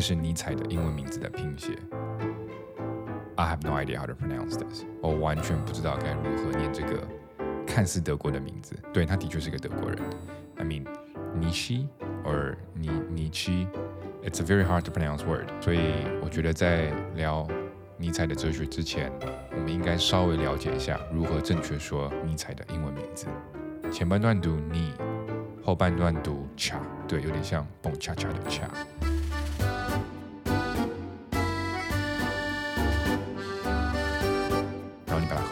这是尼采的英文名字的拼写。I have no idea how to pronounce this，我完全不知道该如何念这个看似德国的名字。对，他的确是个德国人。I mean Nietzsche or Nietzsche。It's a very hard to pronounce word，所以我觉得在聊尼采的哲学之前，我们应该稍微了解一下如何正确说尼采的英文名字。前半段读 ni，后半段读 cha，对，有点像蹦恰恰的恰。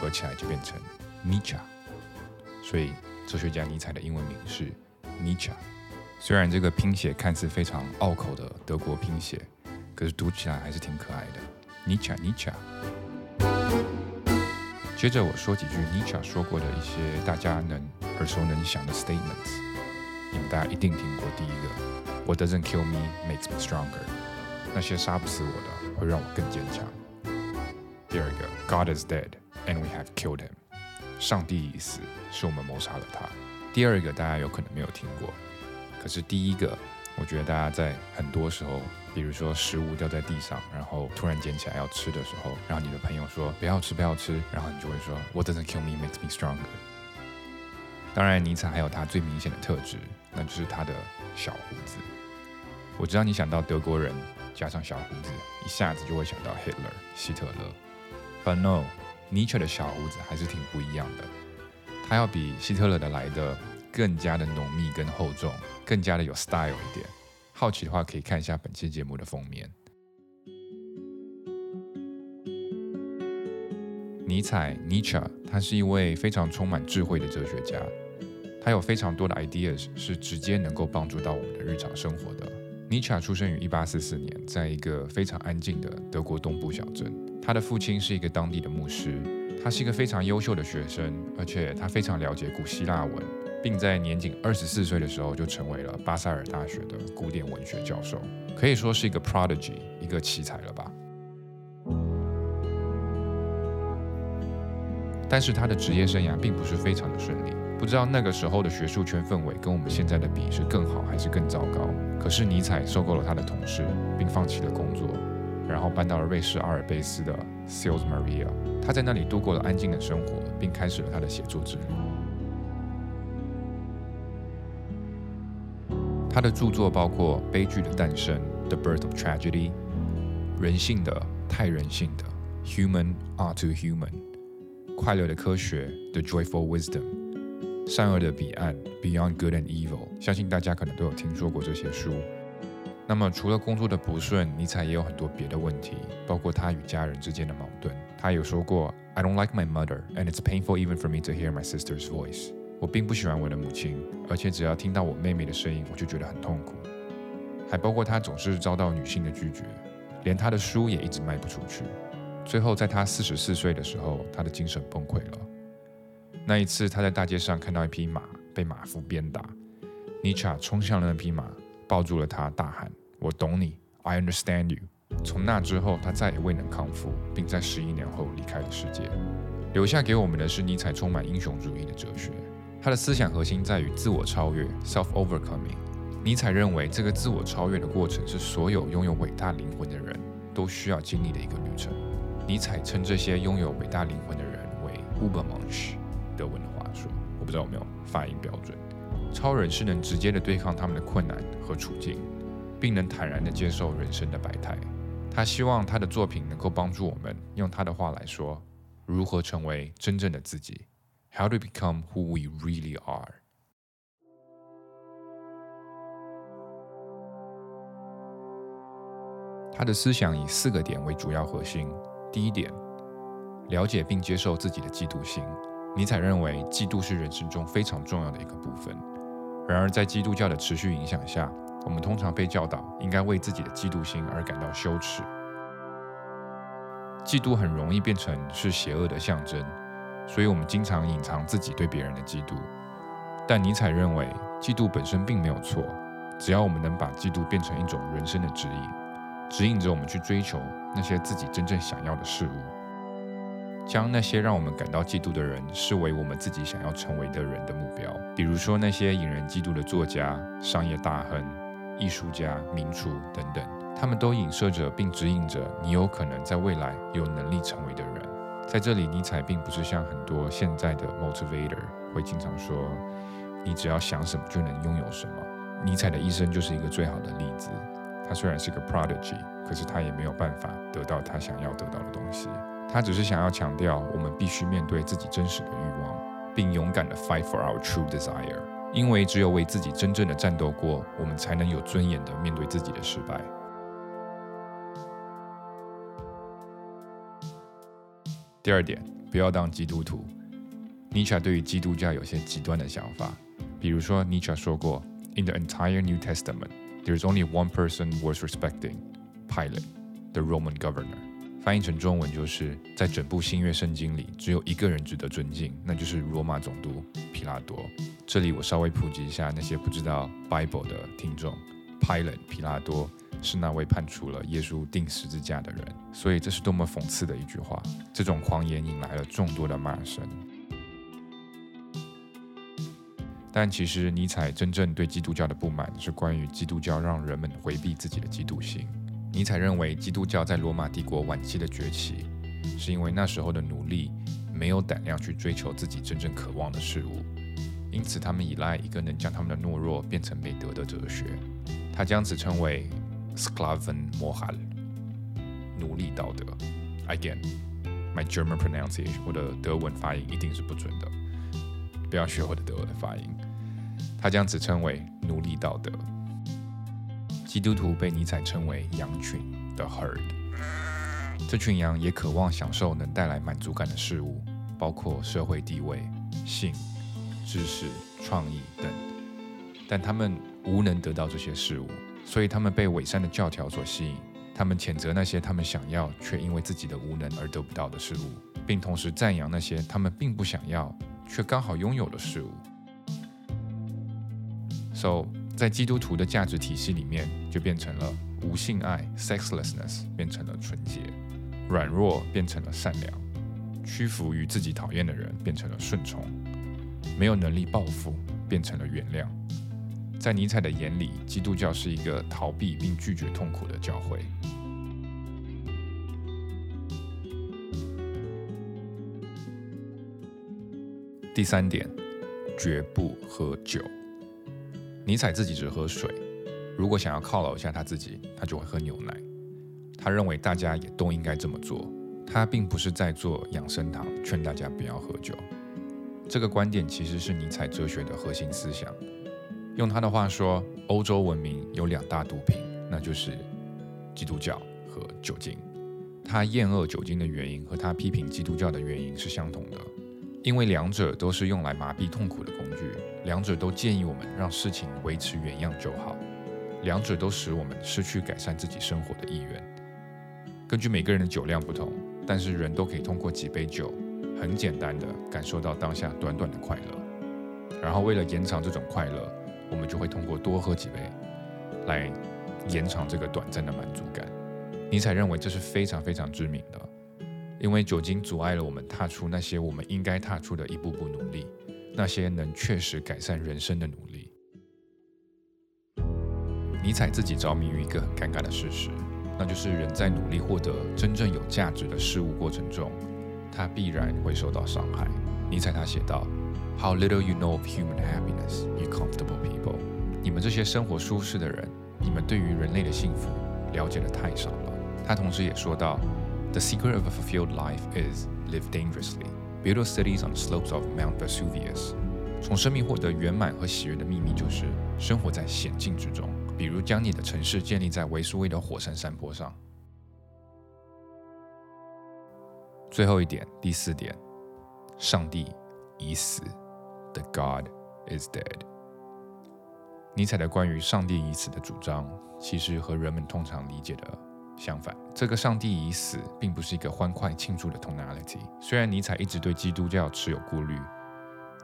合起来就变成 Nietzsche，所以哲学家尼采的英文名是 Nietzsche。虽然这个拼写看似非常拗口的德国拼写，可是读起来还是挺可爱的。Nietzsche Nietzsche。接着我说几句 Nietzsche 说过的一些大家能耳熟能详的 statements，你们大家一定听过。第一个，What doesn't kill me makes me stronger。那些杀不死我的，会让我更坚强。第二个，God is dead and we have killed him。上帝已死，是我们谋杀了他。第二个，大家有可能没有听过。可是第一个，我觉得大家在很多时候，比如说食物掉在地上，然后突然捡起来要吃的时候，然后你的朋友说不要吃不要吃，然后你就会说 What doesn't kill me makes me stronger。当然，尼采还有他最明显的特质，那就是他的小胡子。我知道你想到德国人加上小胡子，一下子就会想到 Hitler 希特勒。But no，尼采的小胡子还是挺不一样的，他要比希特勒的来的更加的浓密跟厚重。更加的有 style 一点，好奇的话可以看一下本期节目的封面。尼采 （Nietzsche） 他是一位非常充满智慧的哲学家，他有非常多的 ideas 是直接能够帮助到我们的日常生活的。尼采出生于1844年，在一个非常安静的德国东部小镇，他的父亲是一个当地的牧师，他是一个非常优秀的学生，而且他非常了解古希腊文。并在年仅二十四岁的时候就成为了巴塞尔大学的古典文学教授，可以说是一个 prodigy，一个奇才了吧。但是他的职业生涯并不是非常的顺利，不知道那个时候的学术圈氛围跟我们现在的比是更好还是更糟糕。可是尼采收购了他的同事，并放弃了工作，然后搬到了瑞士阿尔卑斯的 Sils Maria，他在那里度过了安静的生活，并开始了他的写作之旅。他的著作包括《悲剧的诞生》（The Birth of Tragedy）、人性的太人性的 （Human Are to Human）、快乐的科学 （The Joyful Wisdom）、善恶的彼岸 （Beyond Good and Evil）。相信大家可能都有听说过这些书。那么，除了工作的不顺，尼采也有很多别的问题，包括他与家人之间的矛盾。他有说过：“I don't like my mother, and it's painful even for me to hear my sister's voice。”我并不喜欢我的母亲，而且只要听到我妹妹的声音，我就觉得很痛苦。还包括他总是遭到女性的拒绝，连他的书也一直卖不出去。最后，在他四十四岁的时候，他的精神崩溃了。那一次，他在大街上看到一匹马被马夫鞭打，尼采冲向了那匹马，抱住了他，大喊：“我懂你，I understand you。”从那之后，他再也未能康复，并在十一年后离开了世界，留下给我们的是尼采充满英雄主义的哲学。他的思想核心在于自我超越 （self-overcoming）。尼采认为，这个自我超越的过程是所有拥有伟大灵魂的人都需要经历的一个旅程。尼采称这些拥有伟大灵魂的人为 Ubermensch，德文的话说，我不知道有没有发音标准。超人是能直接的对抗他们的困难和处境，并能坦然的接受人生的百态。他希望他的作品能够帮助我们，用他的话来说，如何成为真正的自己。How to become who we really are？他的思想以四个点为主要核心。第一点，了解并接受自己的嫉妒心。尼采认为，嫉妒是人生中非常重要的一个部分。然而，在基督教的持续影响下，我们通常被教导应该为自己的嫉妒心而感到羞耻。嫉妒很容易变成是邪恶的象征。所以，我们经常隐藏自己对别人的嫉妒，但尼采认为，嫉妒本身并没有错，只要我们能把嫉妒变成一种人生的指引，指引着我们去追求那些自己真正想要的事物，将那些让我们感到嫉妒的人视为我们自己想要成为的人的目标。比如说，那些引人嫉妒的作家、商业大亨、艺术家、名厨等等，他们都影射着并指引着你有可能在未来有能力成为的人。在这里，尼采并不是像很多现在的 motivator 会经常说，你只要想什么就能拥有什么。尼采的一生就是一个最好的例子。他虽然是个 prodigy，可是他也没有办法得到他想要得到的东西。他只是想要强调，我们必须面对自己真实的欲望，并勇敢地 fight for our true desire。因为只有为自己真正的战斗过，我们才能有尊严地面对自己的失败。第二点，不要当基督徒。尼采对于基督教有些极端的想法，比如说，尼采说过：“In the entire New Testament, there is only one person worth respecting, Pilate, the Roman governor。”翻译成中文就是，在整部新约圣经里，只有一个人值得尊敬，那就是罗马总督皮拉多。这里我稍微普及一下那些不知道 Bible 的听众：Pilate 皮拉多。是那位判处了耶稣钉十字架的人，所以这是多么讽刺的一句话！这种狂言引来了众多的骂声。但其实尼采真正对基督教的不满是关于基督教让人们回避自己的基督性。尼采认为基督教在罗马帝国晚期的崛起，是因为那时候的奴隶没有胆量去追求自己真正渴望的事物，因此他们依赖一个能将他们的懦弱变成美德的哲学。他将此称为。Sklaven moral，奴隶道德。Again，my German pronunciation，我的德文发音一定是不准的，不要学我的德文发音。他将此称为奴隶道德。基督徒被尼采称为羊群的 herd，这群羊也渴望享受能带来满足感的事物，包括社会地位、性、知识、创意等，但他们无能得到这些事物。所以他们被伪善的教条所吸引，他们谴责那些他们想要却因为自己的无能而得不到的事物，并同时赞扬那些他们并不想要却刚好拥有的事物。So，在基督徒的价值体系里面，就变成了无性爱 （sexlessness） 变成了纯洁，软弱变成了善良，屈服于自己讨厌的人变成了顺从，没有能力报复变成了原谅。在尼采的眼里，基督教是一个逃避并拒绝痛苦的教会。第三点，绝不喝酒。尼采自己只喝水，如果想要犒劳一下他自己，他就会喝牛奶。他认为大家也都应该这么做。他并不是在做养生堂，劝大家不要喝酒。这个观点其实是尼采哲学的核心思想。用他的话说，欧洲文明有两大毒品，那就是基督教和酒精。他厌恶酒精的原因和他批评基督教的原因是相同的，因为两者都是用来麻痹痛苦的工具，两者都建议我们让事情维持原样就好，两者都使我们失去改善自己生活的意愿。根据每个人的酒量不同，但是人都可以通过几杯酒，很简单的感受到当下短短的快乐，然后为了延长这种快乐。我们就会通过多喝几杯，来延长这个短暂的满足感。尼采认为这是非常非常致命的，因为酒精阻碍了我们踏出那些我们应该踏出的一步步努力，那些能确实改善人生的努力。尼采自己着迷于一个很尴尬的事实，那就是人在努力获得真正有价值的事物过程中，他必然会受到伤害。尼采他写道。How little you know of human happiness, you comfortable people！你们这些生活舒适的人，你们对于人类的幸福了解的太少了。他同时也说到，The secret of a fulfilled life is live dangerously, build cities on slopes of Mount Vesuvius。从生命获得圆满和喜悦的秘密就是生活在险境之中，比如将你的城市建立在维苏威的火山山坡上。最后一点，第四点，上帝已死。The God is dead。尼采的关于上帝已死的主张，其实和人们通常理解的相反。这个上帝已死，并不是一个欢快庆祝的 tonality。虽然尼采一直对基督教持有顾虑，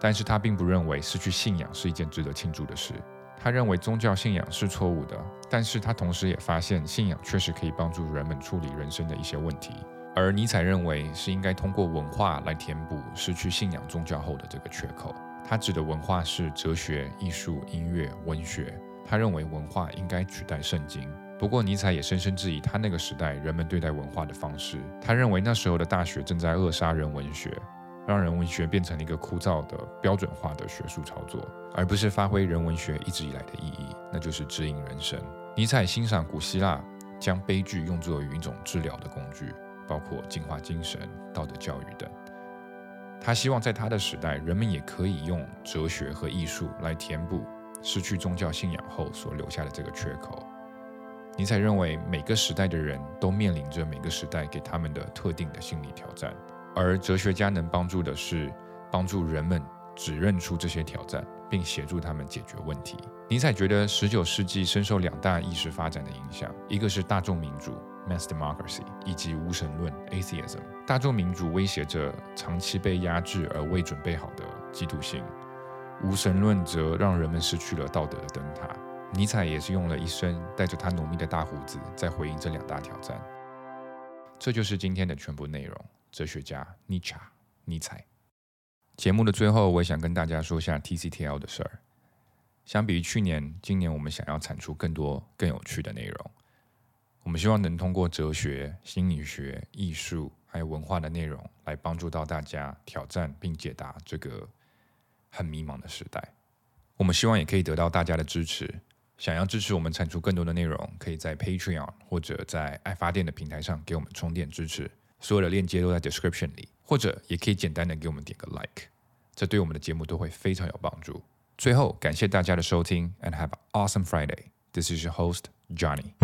但是他并不认为失去信仰是一件值得庆祝的事。他认为宗教信仰是错误的，但是他同时也发现信仰确实可以帮助人们处理人生的一些问题。而尼采认为是应该通过文化来填补失去信仰宗教后的这个缺口。他指的文化是哲学、艺术、音乐、文学，他认为文化应该取代圣经。不过，尼采也深深质疑他那个时代人们对待文化的方式。他认为那时候的大学正在扼杀人文学，让人文学变成了一个枯燥的标准化的学术操作，而不是发挥人文学一直以来的意义，那就是指引人生。尼采欣赏古希腊将悲剧用作于一种治疗的工具，包括净化精神、道德教育等。他希望在他的时代，人们也可以用哲学和艺术来填补失去宗教信仰后所留下的这个缺口。尼采认为，每个时代的人都面临着每个时代给他们的特定的心理挑战，而哲学家能帮助的是帮助人们指认出这些挑战，并协助他们解决问题。尼采觉得，十九世纪深受两大意识发展的影响，一个是大众民主 （mass democracy） 以及无神论 （atheism）。大众民主威胁着长期被压制而未准备好的基督性，无神论则让人们失去了道德的灯塔。尼采也是用了一生，带着他浓密的大胡子，在回应这两大挑战。这就是今天的全部内容。哲学家尼查，尼采。节目的最后，我也想跟大家说一下 TCTL 的事儿。相比于去年，今年我们想要产出更多更有趣的内容。我们希望能通过哲学、心理学、艺术还有文化的内容，来帮助到大家挑战并解答这个很迷茫的时代。我们希望也可以得到大家的支持。想要支持我们产出更多的内容，可以在 Patreon 或者在爱发电的平台上给我们充电支持。所有的链接都在 description 里，或者也可以简单的给我们点个 like，这对我们的节目都会非常有帮助。最后，感谢大家的收听，and have an awesome Friday. This is your host Johnny.